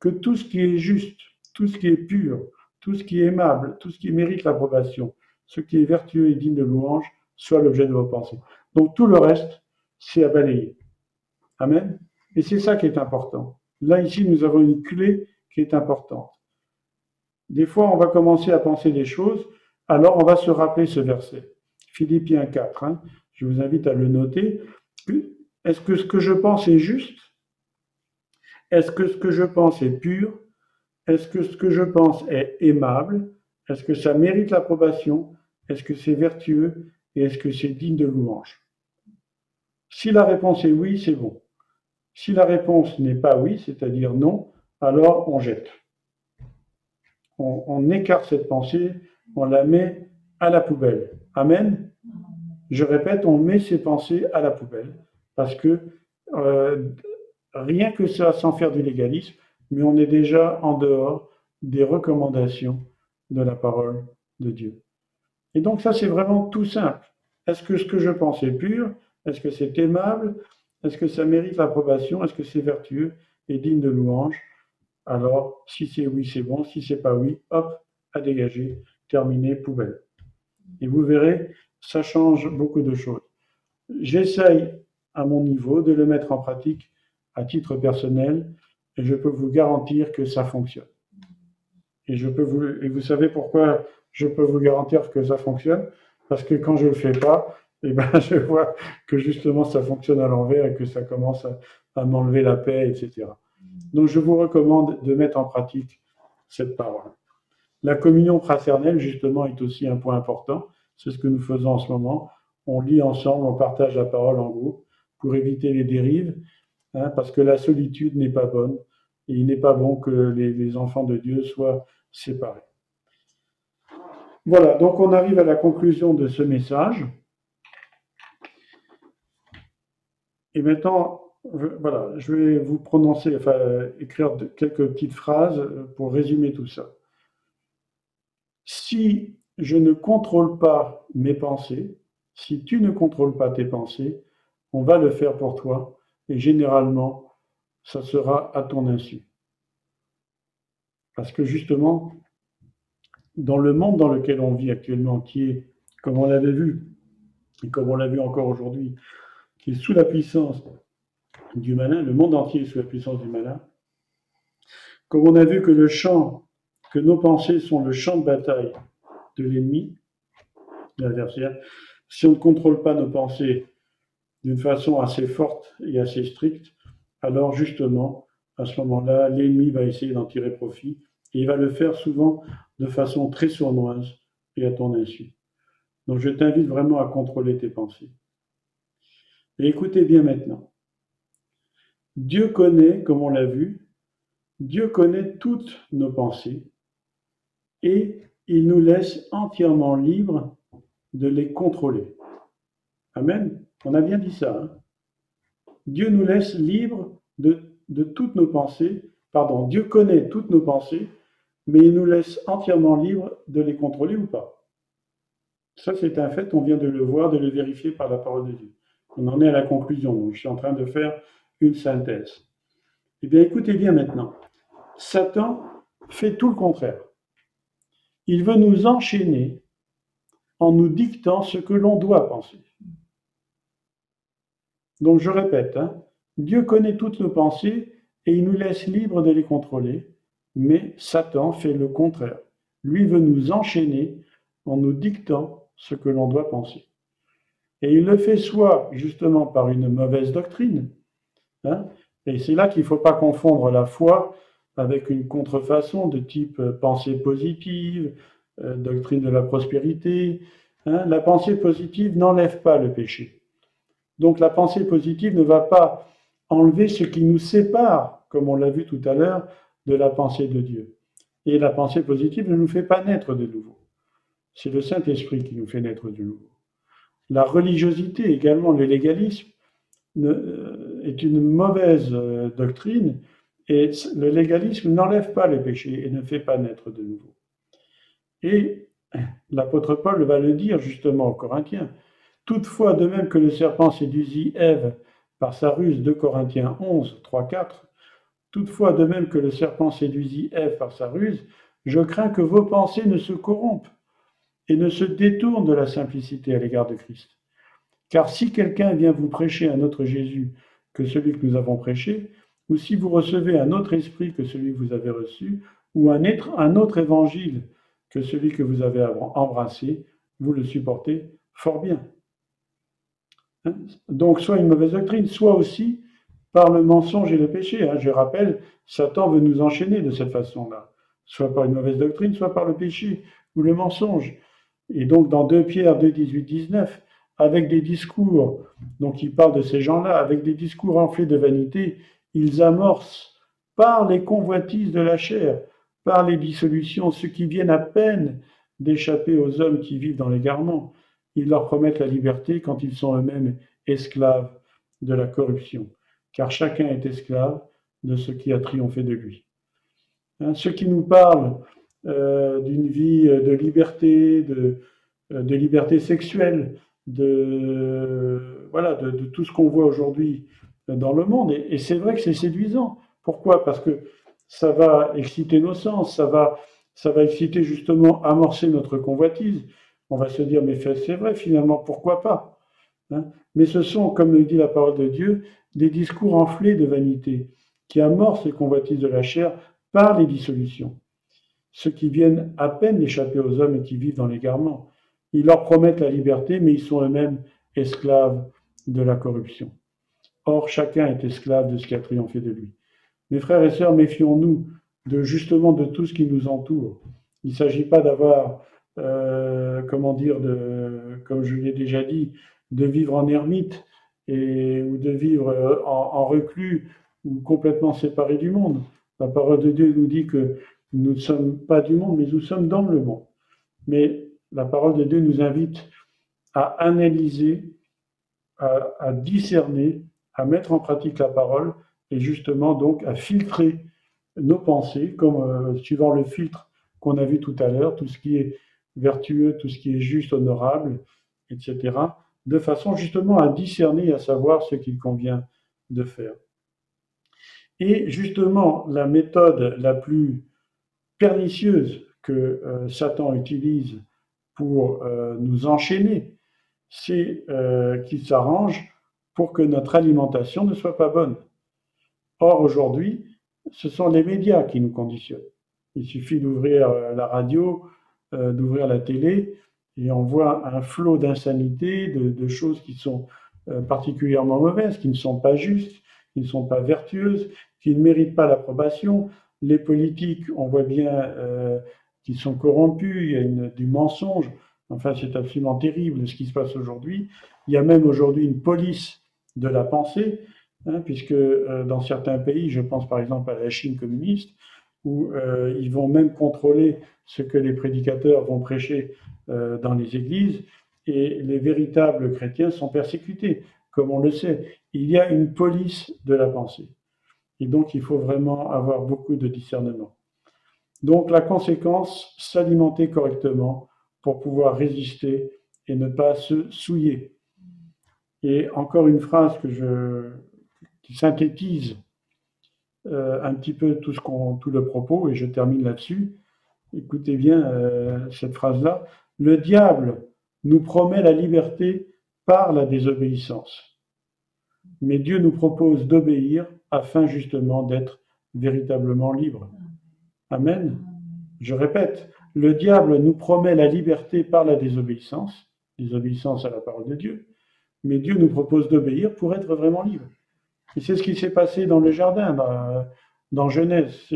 que tout ce qui est juste, tout ce qui est pur, tout ce qui est aimable, tout ce qui mérite l'approbation, ce qui est vertueux et digne de louange, soit l'objet de vos pensées. Donc tout le reste, c'est à balayer. Amen. Et c'est ça qui est important. Là, ici, nous avons une clé qui est importante. Des fois, on va commencer à penser des choses, alors on va se rappeler ce verset. Philippiens 4, hein. je vous invite à le noter. Est-ce que ce que je pense est juste? Est-ce que ce que je pense est pur? Est-ce que ce que je pense est aimable? Est-ce que ça mérite l'approbation? Est-ce que c'est vertueux? Et est-ce que c'est digne de louange? Si la réponse est oui, c'est bon. Si la réponse n'est pas oui, c'est-à-dire non, alors on jette. On, écarte cette pensée, on la met à la poubelle. Amen. Je répète, on met ces pensées à la poubelle parce que euh, rien que ça, sans faire du légalisme, mais on est déjà en dehors des recommandations de la parole de Dieu. Et donc ça, c'est vraiment tout simple. Est-ce que ce que je pense est pur? Est-ce que c'est aimable? Est-ce que ça mérite l'approbation? Est-ce que c'est vertueux et digne de louange? Alors, si c'est oui, c'est bon. Si c'est pas oui, hop, à dégager, terminé, poubelle. Et vous verrez, ça change beaucoup de choses. J'essaye à mon niveau de le mettre en pratique à titre personnel et je peux vous garantir que ça fonctionne. Et je peux vous, et vous savez pourquoi je peux vous garantir que ça fonctionne? Parce que quand je ne le fais pas, et eh ben, je vois que justement ça fonctionne à l'envers et que ça commence à, m'enlever la paix, etc. Donc je vous recommande de mettre en pratique cette parole. La communion fraternelle, justement, est aussi un point important. C'est ce que nous faisons en ce moment. On lit ensemble, on partage la parole en groupe pour éviter les dérives, hein, parce que la solitude n'est pas bonne et il n'est pas bon que les enfants de Dieu soient séparés. Voilà, donc on arrive à la conclusion de ce message. Et maintenant, voilà, je vais vous prononcer, enfin, écrire quelques petites phrases pour résumer tout ça. Si je ne contrôle pas mes pensées, si tu ne contrôles pas tes pensées, on va le faire pour toi et généralement, ça sera à ton insu. Parce que justement, dans le monde dans lequel on vit actuellement, qui est, comme on l'avait vu, et comme on l'a vu encore aujourd'hui, qui est sous la puissance du malin, le monde entier est sous la puissance du malin, comme on a vu que le champ, que nos pensées sont le champ de bataille de l'ennemi, l'adversaire, si on ne contrôle pas nos pensées d'une façon assez forte et assez stricte, alors justement, à ce moment-là, l'ennemi va essayer d'en tirer profit et il va le faire souvent de façon très sournoise et à ton insu. Donc je t'invite vraiment à contrôler tes pensées. Écoutez bien maintenant. Dieu connaît, comme on l'a vu, Dieu connaît toutes nos pensées et il nous laisse entièrement libres de les contrôler. Amen. On a bien dit ça. Hein. Dieu nous laisse libres de, de toutes nos pensées. Pardon, Dieu connaît toutes nos pensées, mais il nous laisse entièrement libres de les contrôler ou pas? Ça, c'est un fait, on vient de le voir, de le vérifier par la parole de Dieu. On en est à la conclusion. Donc, je suis en train de faire une synthèse. Eh bien, écoutez bien maintenant. Satan fait tout le contraire. Il veut nous enchaîner en nous dictant ce que l'on doit penser. Donc je répète, hein, Dieu connaît toutes nos pensées et il nous laisse libres de les contrôler, mais Satan fait le contraire. Lui veut nous enchaîner en nous dictant ce que l'on doit penser. Et il le fait soit justement par une mauvaise doctrine, hein, et c'est là qu'il ne faut pas confondre la foi avec une contrefaçon de type euh, pensée positive, euh, doctrine de la prospérité. Hein. La pensée positive n'enlève pas le péché. Donc la pensée positive ne va pas enlever ce qui nous sépare, comme on l'a vu tout à l'heure, de la pensée de Dieu. Et la pensée positive ne nous fait pas naître de nouveau. C'est le Saint-Esprit qui nous fait naître de nouveau. La religiosité, également le légalisme, euh, est une mauvaise euh, doctrine et le légalisme n'enlève pas les péchés et ne fait pas naître de nouveau. Et l'apôtre Paul va le dire justement aux Corinthiens. Toutefois, de même que le serpent séduisit Ève par sa ruse, de Corinthiens 11, 3, 4, toutefois, de même que le serpent séduisit Ève par sa ruse, je crains que vos pensées ne se corrompent et ne se détournent de la simplicité à l'égard de Christ. Car si quelqu'un vient vous prêcher un autre Jésus que celui que nous avons prêché, ou si vous recevez un autre esprit que celui que vous avez reçu, ou un, un autre évangile que celui que vous avez embrassé, vous le supportez fort bien. Hein? Donc, soit une mauvaise doctrine, soit aussi par le mensonge et le péché. Hein. Je rappelle, Satan veut nous enchaîner de cette façon-là, soit par une mauvaise doctrine, soit par le péché ou le mensonge. Et donc, dans 2 Pierre 2, 18, 19, avec des discours, donc il parle de ces gens-là, avec des discours enflés de vanité, ils amorcent par les convoitises de la chair, par les dissolutions, ceux qui viennent à peine d'échapper aux hommes qui vivent dans l'égarement. Ils leur promettent la liberté quand ils sont eux-mêmes esclaves de la corruption, car chacun est esclave de ce qui a triomphé de lui. Hein, ceux qui nous parlent d'une vie de liberté, de, de liberté sexuelle, de, voilà, de, tout ce qu'on voit aujourd'hui dans le monde. Et, c'est vrai que c'est séduisant. Pourquoi? Parce que ça va exciter nos sens, ça va, ça va exciter justement, amorcer notre convoitise. On va se dire, mais c'est vrai finalement, pourquoi pas hein? Mais ce sont, comme le dit la parole de Dieu, des discours enflés de vanité qui amorcent les convoitises de la chair par les dissolutions. Ceux qui viennent à peine d'échapper aux hommes et qui vivent dans l'égarement. Ils leur promettent la liberté, mais ils sont eux-mêmes esclaves de la corruption. Or, chacun est esclave de ce qui a triomphé de lui. Mes frères et sœurs, méfions-nous de justement de tout ce qui nous entoure. Il ne s'agit pas d'avoir, euh, comment dire, de, comme je l'ai déjà dit, de vivre en ermite et, ou de vivre euh, en, en reclus ou complètement séparé du monde. La parole de Dieu nous dit que nous ne sommes pas du monde, mais nous sommes dans le monde. Mais la parole de Dieu nous invite à analyser, à, discerner, à mettre en pratique la parole et justement donc à filtrer nos pensées, comme euh, suivant le filtre qu'on a vu tout à l'heure, tout ce qui est vertueux, tout ce qui est juste, honorable, etc., de façon justement à discerner et à savoir ce qu'il convient de faire. Et justement, la méthode la plus pernicieuse que euh, Satan utilise pour euh, nous enchaîner, c'est euh, qu'il s'arrange pour que notre alimentation ne soit pas bonne. Or, aujourd'hui, ce sont les médias qui nous conditionnent. Il suffit d'ouvrir la radio, d'ouvrir la télé, et on voit un flot d'insanité, de, de, choses qui sont particulièrement mauvaises, qui ne sont pas justes, qui ne sont pas vertueuses, qui ne méritent pas l'approbation. Les politiques, on voit bien qui sont corrompus, il y a du mensonge. Enfin, c'est absolument terrible ce qui se passe aujourd'hui. Il y a même aujourd'hui une police de la pensée, hein, puisque euh, dans certains pays, je pense par exemple à la Chine communiste, où euh, ils vont même contrôler ce que les prédicateurs vont prêcher euh, dans les églises, et les véritables chrétiens sont persécutés, comme on le sait. Il y a une police de la pensée. Et donc, il faut vraiment avoir beaucoup de discernement. Donc la conséquence, s'alimenter correctement pour pouvoir résister et ne pas se souiller. Et encore une phrase que je, qui synthétise euh, un petit peu tout, ce tout le propos, et je termine là-dessus. Écoutez bien euh, cette phrase-là. Le diable nous promet la liberté par la désobéissance. Mais Dieu nous propose d'obéir afin justement d'être véritablement libre. Amen. Je répète, le diable nous promet la liberté par la désobéissance, désobéissance à la parole de Dieu, mais Dieu nous propose d'obéir pour être vraiment libre. Et c'est ce qui s'est passé dans le jardin, dans, Genèse.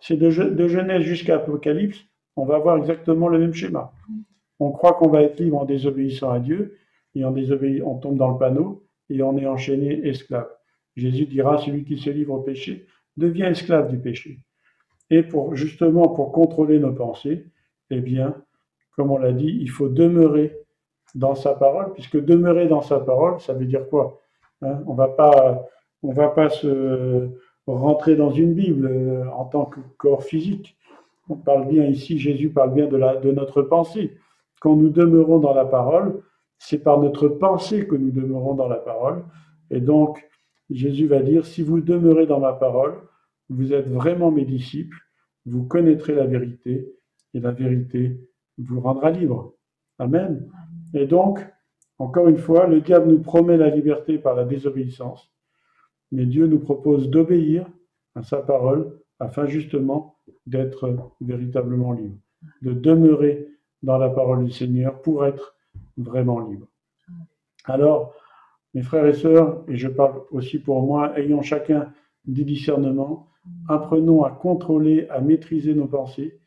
C'est de, Genèse jusqu'à Apocalypse, on va voir exactement le même schéma. On croit qu'on va être libre en désobéissant à Dieu, et en désobéissant, on tombe dans le panneau, et on est enchaîné esclave. Jésus dira, celui qui se livre au péché devient esclave du péché. Et pour justement pour contrôler nos pensées, eh bien, comme on l'a dit, il faut demeurer dans sa parole, puisque demeurer dans sa parole, ça veut dire quoi hein? On va pas, va pas se rentrer dans une Bible euh, en tant que corps physique. On parle bien ici, Jésus parle bien de, de notre pensée. Quand nous demeurons dans la parole, c'est par notre pensée que nous demeurons dans la parole. Et donc, Jésus va dire, si vous demeurez dans ma parole, vous êtes vraiment mes disciples, vous connaîtrez la vérité, et la vérité vous rendra libre. Amen. Et donc, encore une fois, le diable nous promet la liberté par la désobéissance, mais Dieu nous propose d'obéir à sa parole afin justement d'être véritablement libre, de demeurer dans la parole du Seigneur pour être vraiment libre. Alors, mes frères et sœurs, et je parle aussi pour moi, ayons chacun du discernement, apprenons à contrôler, à maîtriser nos pensées,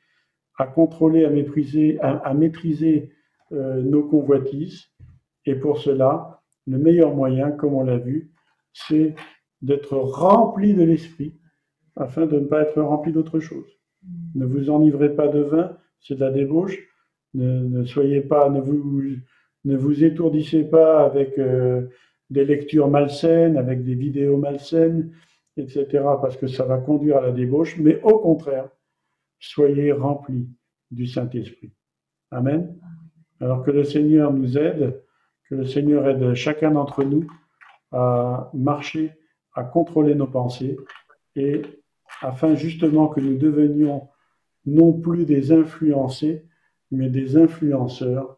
à contrôler, à maîtriser, à, maîtriser euh, nos convoitises. Et pour cela, le meilleur moyen, comme on l'a vu, c'est d'être rempli de l'esprit afin de ne pas être rempli d'autre chose. Ne vous enivrez pas de vin, c'est de la débauche. Ne, soyez pas, ne vous, ne vous étourdissez pas avec euh, des lectures malsaines, avec des vidéos malsaines, etc., parce que ça va conduire à la débauche, mais au contraire, soyez remplis du Saint-Esprit. Amen. Alors que le Seigneur nous aide, que le Seigneur aide chacun d'entre nous à marcher, à contrôler nos pensées, et afin justement que nous devenions non plus des influencés, mais des influenceurs,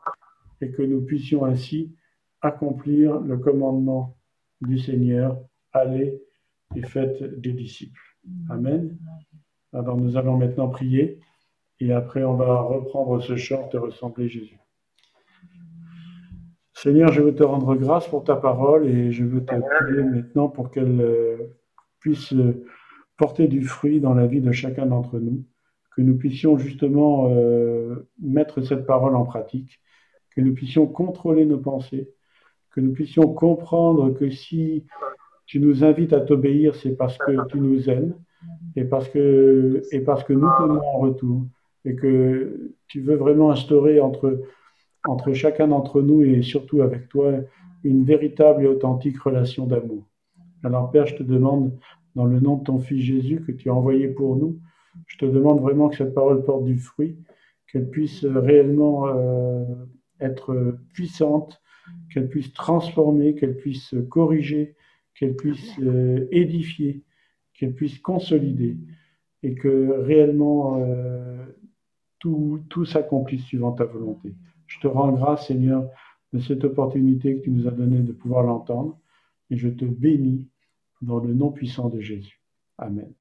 et que nous puissions ainsi accomplir le commandement du Seigneur, allez et faites des disciples. Amen. Alors nous allons maintenant prier et après on va reprendre ce chant de ressembler Jésus. Seigneur, je veux te rendre grâce pour ta parole et je veux te prier maintenant pour qu'elle euh, puisse porter du fruit dans la vie de chacun d'entre nous, que nous puissions justement euh, mettre cette parole en pratique, que nous puissions contrôler nos pensées, que nous puissions comprendre que si tu nous invites à t'obéir, c'est parce que tu nous aimes et parce que, et parce que nous tenons en retour et que tu veux vraiment instaurer entre, entre chacun d'entre nous et surtout avec toi une véritable et authentique relation d'amour. Alors Père, je te demande, dans le nom de ton Fils Jésus que tu as envoyé pour nous, je te demande vraiment que cette parole porte du fruit, qu'elle puisse réellement euh, être puissante, qu'elle puisse transformer, qu'elle puisse corriger, qu'elle puisse euh, édifier, qu'elle puisse consolider et que réellement euh, tout, tout s'accomplisse suivant ta volonté. Je te rends grâce, Seigneur, de cette opportunité que tu nous as donnée de pouvoir l'entendre et je te bénis dans le nom puissant de Jésus. Amen.